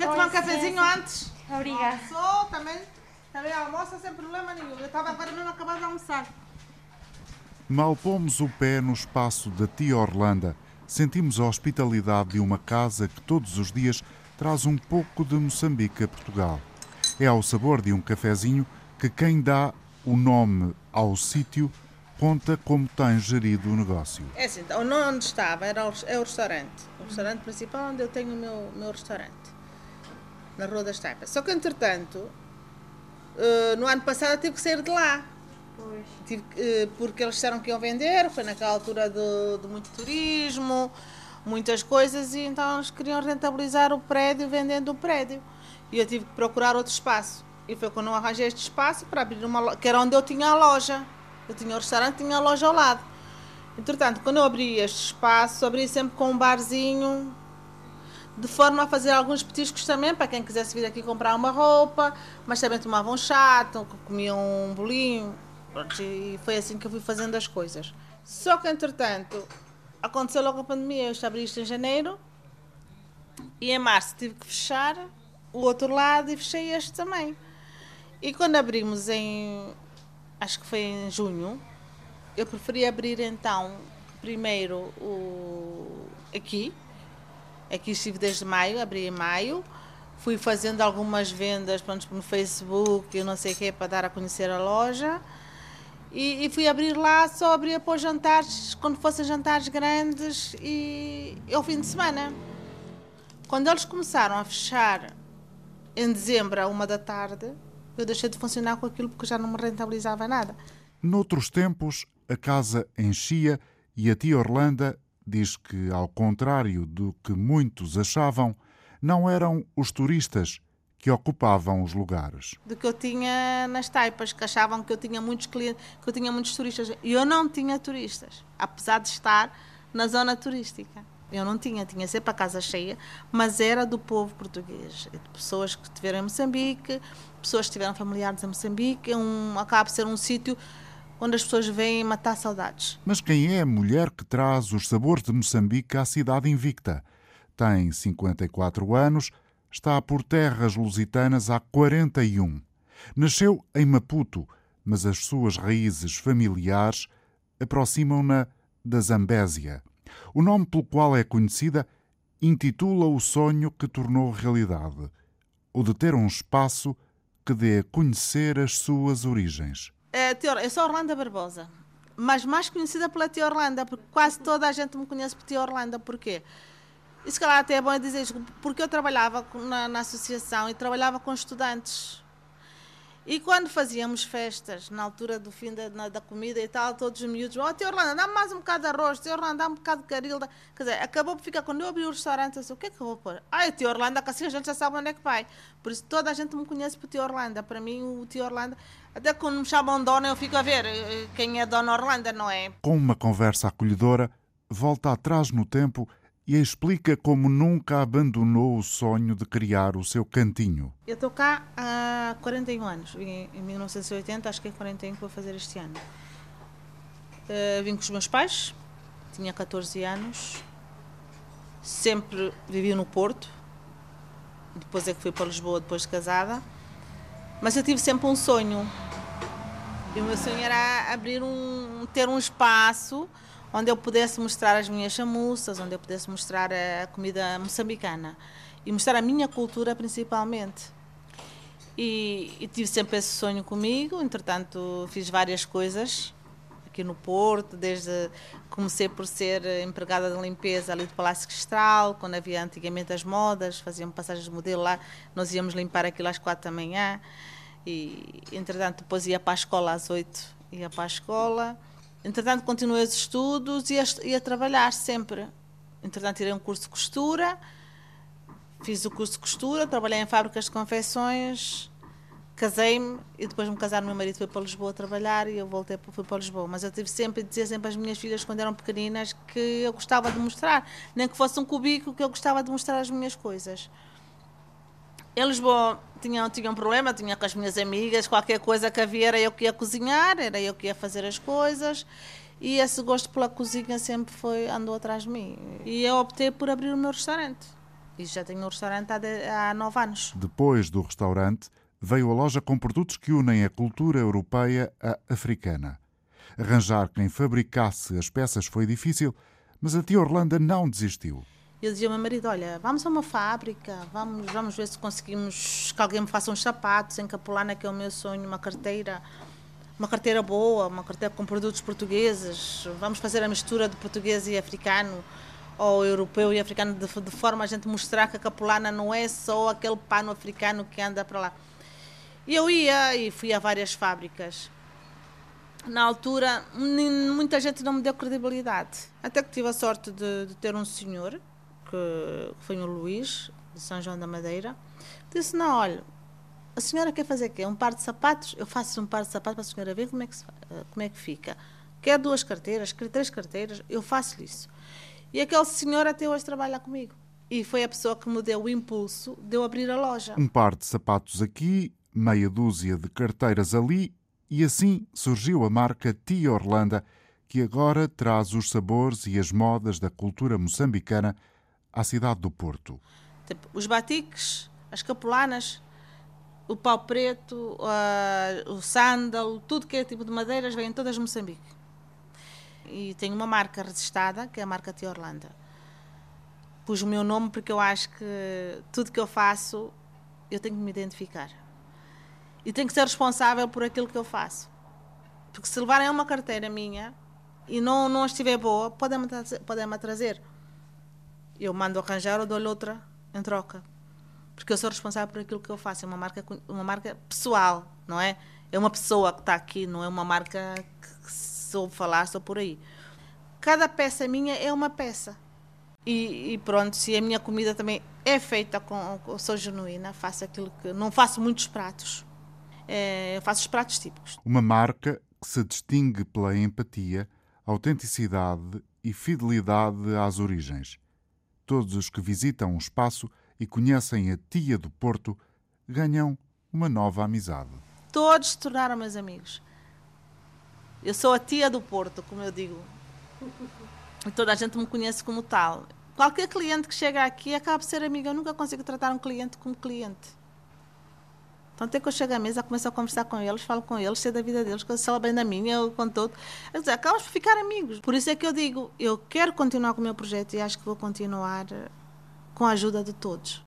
Quer tomar um cafezinho antes? Obrigada. Sou também. Também almoça sem problema nenhum. Eu estava agora mesmo acabado de almoçar. Mal pomos o pé no espaço da tia Orlanda, sentimos a hospitalidade de uma casa que todos os dias traz um pouco de Moçambique a Portugal. É ao sabor de um cafezinho que quem dá o nome ao sítio conta como tem gerido o negócio. É assim, onde estava era o, é o restaurante. O restaurante principal onde eu tenho o meu, meu restaurante. Na Rua das Taipas. Só que, entretanto, eh, no ano passado eu tive que sair de lá. Tive eh, porque eles disseram que iam vender, foi naquela altura de, de muito turismo, muitas coisas, e então eles queriam rentabilizar o prédio vendendo o prédio. E eu tive que procurar outro espaço. E foi quando eu arranjei este espaço para abrir uma loja, que era onde eu tinha a loja. Eu tinha o restaurante, tinha a loja ao lado. Entretanto, quando eu abri este espaço, abri sempre com um barzinho, de forma a fazer alguns petiscos também, para quem quisesse vir aqui comprar uma roupa, mas também tomavam um chá, comiam um bolinho. E foi assim que eu fui fazendo as coisas. Só que, entretanto, aconteceu logo a pandemia. Eu abri isto em janeiro e em março tive que fechar o outro lado e fechei este também. E quando abrimos em, acho que foi em junho, eu preferi abrir então primeiro o aqui. Aqui estive desde maio, abri em maio. Fui fazendo algumas vendas pronto, no Facebook não sei o que para dar a conhecer a loja. E, e, fui abrir lá, só abria para jantares, quando fossem jantares grandes e ao fim de semana. Quando eles começaram a fechar em dezembro, à uma da tarde, eu deixei de funcionar com aquilo porque já não me rentabilizava nada. Noutros tempos, a casa enchia e a tia Orlanda diz que, ao contrário do que muitos achavam, não eram os turistas que ocupavam os lugares. Do que eu tinha nas taipas, que achavam que eu tinha muitos clientes, que eu tinha muitos turistas. E eu não tinha turistas, apesar de estar na zona turística. Eu não tinha, tinha sempre a casa cheia, mas era do povo português, de pessoas que estiveram em Moçambique, pessoas que tiveram familiares em Moçambique, é um, acaba por ser um sítio onde as pessoas vêm matar saudades. Mas quem é a mulher que traz os sabores de Moçambique à cidade invicta? Tem 54 anos, está por terras lusitanas há 41. Nasceu em Maputo, mas as suas raízes familiares aproximam-na da Zambésia. O nome pelo qual é conhecida intitula o sonho que tornou realidade, o de ter um espaço que dê a conhecer as suas origens. É, eu sou Orlando Barbosa, mas mais conhecida pela Tia Orlando, porque quase toda a gente me conhece por Tia Orlando. Porquê? Isso que até é bom dizer porque eu trabalhava na, na associação e trabalhava com estudantes. E quando fazíamos festas, na altura do fim da, na, da comida e tal, todos os miúdos, ó, oh, Tia Orlando, dá-me mais um bocado de arroz, Tia Orlando, dá-me um bocado de carilda. Quer dizer, acabou por ficar, quando eu abri o restaurante, eu disse, o que é que eu vou pôr? Ah, Tia Orlando, que assim a gente já sabe onde é que vai. Por isso toda a gente me conhece por Tia Orlando. Para mim, o Tia Orlando, até quando me chamam Dona, eu fico a ver eh, quem é Dona Orlando, não é? Com uma conversa acolhedora, volta atrás no tempo e explica como nunca abandonou o sonho de criar o seu cantinho. Eu estou cá há 41 anos, vim em 1980, acho que é 41 que vou fazer este ano. Uh, vim com os meus pais, tinha 14 anos, sempre vivi no Porto, depois é que fui para Lisboa depois de casada, mas eu tive sempre um sonho. E o meu sonho era abrir um, ter um espaço onde eu pudesse mostrar as minhas chamuças, onde eu pudesse mostrar a comida moçambicana e mostrar a minha cultura principalmente. E, e, tive sempre esse sonho comigo, entretanto fiz várias coisas aqui no Porto, desde comecei por ser empregada de limpeza ali do Palácio Cristal, quando havia antigamente as modas, faziam passagens de modelo lá, nós íamos limpar aquilo às quatro da manhã e entretanto depois ia para a escola às oito, ia para a escola Entretanto, continuei os estudos e a, e a trabalhar sempre. Entretanto, tirei um curso de costura, fiz o curso de costura, trabalhei em fábricas de confecções, casei-me e depois de me casar, meu marido foi para Lisboa trabalhar e eu voltei fui para Lisboa. Mas eu tive sempre, dizia sempre às minhas filhas quando eram pequeninas que eu gostava de mostrar, nem que fosse um cubículo, que eu gostava de mostrar as minhas coisas. Em Lisboa tinha, tinha um problema, tinha com as minhas amigas, qualquer coisa que havia era eu que ia cozinhar, era eu que ia fazer as coisas. E esse gosto pela cozinha sempre foi andou atrás de mim. E eu optei por abrir o meu restaurante. E já tenho um restaurante há, há nove anos. Depois do restaurante, veio a loja com produtos que unem a cultura europeia à africana. Arranjar quem fabricasse as peças foi difícil, mas a tia Orlando não desistiu. Eu dizia ao meu marido: Olha, vamos a uma fábrica, vamos, vamos ver se conseguimos que alguém me faça uns sapatos em Capulana, que é o meu sonho, uma carteira, uma carteira boa, uma carteira com produtos portugueses. Vamos fazer a mistura de português e africano ou europeu e africano, de, de forma a gente mostrar que a capulana não é só aquele pano africano que anda para lá. E eu ia e fui a várias fábricas. Na altura, muita gente não me deu credibilidade. Até que tive a sorte de, de ter um senhor, que foi o Luís, de São João da Madeira, disse: Não, olha, a senhora quer fazer quê? Um par de sapatos? Eu faço um par de sapatos para a senhora ver como é que, se, como é que fica. Quer duas carteiras, quer três carteiras, eu faço isso. E aquele senhor até hoje trabalha comigo. E foi a pessoa que me deu o impulso de eu abrir a loja. Um par de sapatos aqui, meia dúzia de carteiras ali, e assim surgiu a marca Tia Orlando, que agora traz os sabores e as modas da cultura moçambicana à cidade do Porto. Tipo, os batiques, as capulanas, o pau preto, uh, o sândalo, tudo que é tipo de madeiras, vem todas de Moçambique e tenho uma marca registrada, que é a marca Tia Orlando. Pus o meu nome porque eu acho que tudo que eu faço eu tenho que me identificar. E tenho que ser responsável por aquilo que eu faço. Porque se levarem uma carteira minha e não, não estiver boa, podem-me podem trazer. Eu mando arranjar ou dou-lhe outra em troca. Porque eu sou responsável por aquilo que eu faço. É uma marca, uma marca pessoal, não é? É uma pessoa que está aqui, não é uma marca que soube falar, só por aí. Cada peça minha é uma peça. E, e, pronto, se a minha comida também é feita com, com sou genuína, faço aquilo que não faço muitos pratos. É, eu faço os pratos típicos. Uma marca que se distingue pela empatia, autenticidade e fidelidade às origens. Todos os que visitam o espaço e conhecem a tia do Porto ganham uma nova amizade. Todos se tornaram meus amigos. Eu sou a tia do Porto, como eu digo. E toda a gente me conhece como tal. Qualquer cliente que chega aqui acaba por ser amigo. Eu nunca consigo tratar um cliente como cliente. Então, até que eu chego à mesa, começo a conversar com eles, falo com eles, sei da vida deles, eu bem da minha, eu. Quer dizer, acabamos por ficar amigos. Por isso é que eu digo, eu quero continuar com o meu projeto e acho que vou continuar eh, com a ajuda de todos.